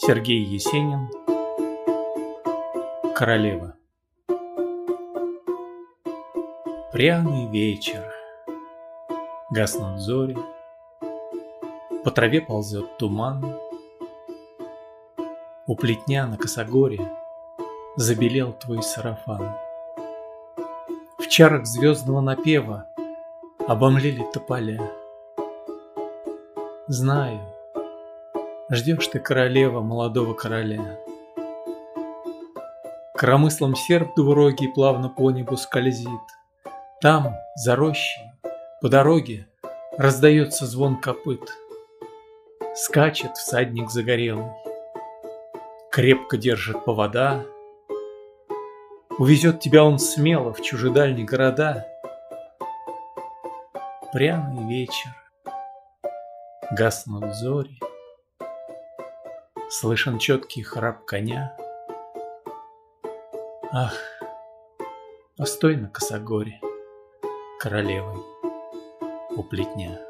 Сергей Есенин. Королева. Пряный вечер. Гаснут зори. По траве ползет туман. У плетня на косогоре Забелел твой сарафан. В чарах звездного напева Обомлели тополя. Знаю, Ждешь ты, королева, молодого короля. Коромыслом серп двурогий плавно по небу скользит. Там, за рощей, по дороге, раздается звон копыт. Скачет всадник загорелый, крепко держит повода. Увезет тебя он смело в чужедальние города. Пряный вечер, гаснут зори, Слышен четкий храп коня. Ах, постой на косогоре, Королевой у плетня.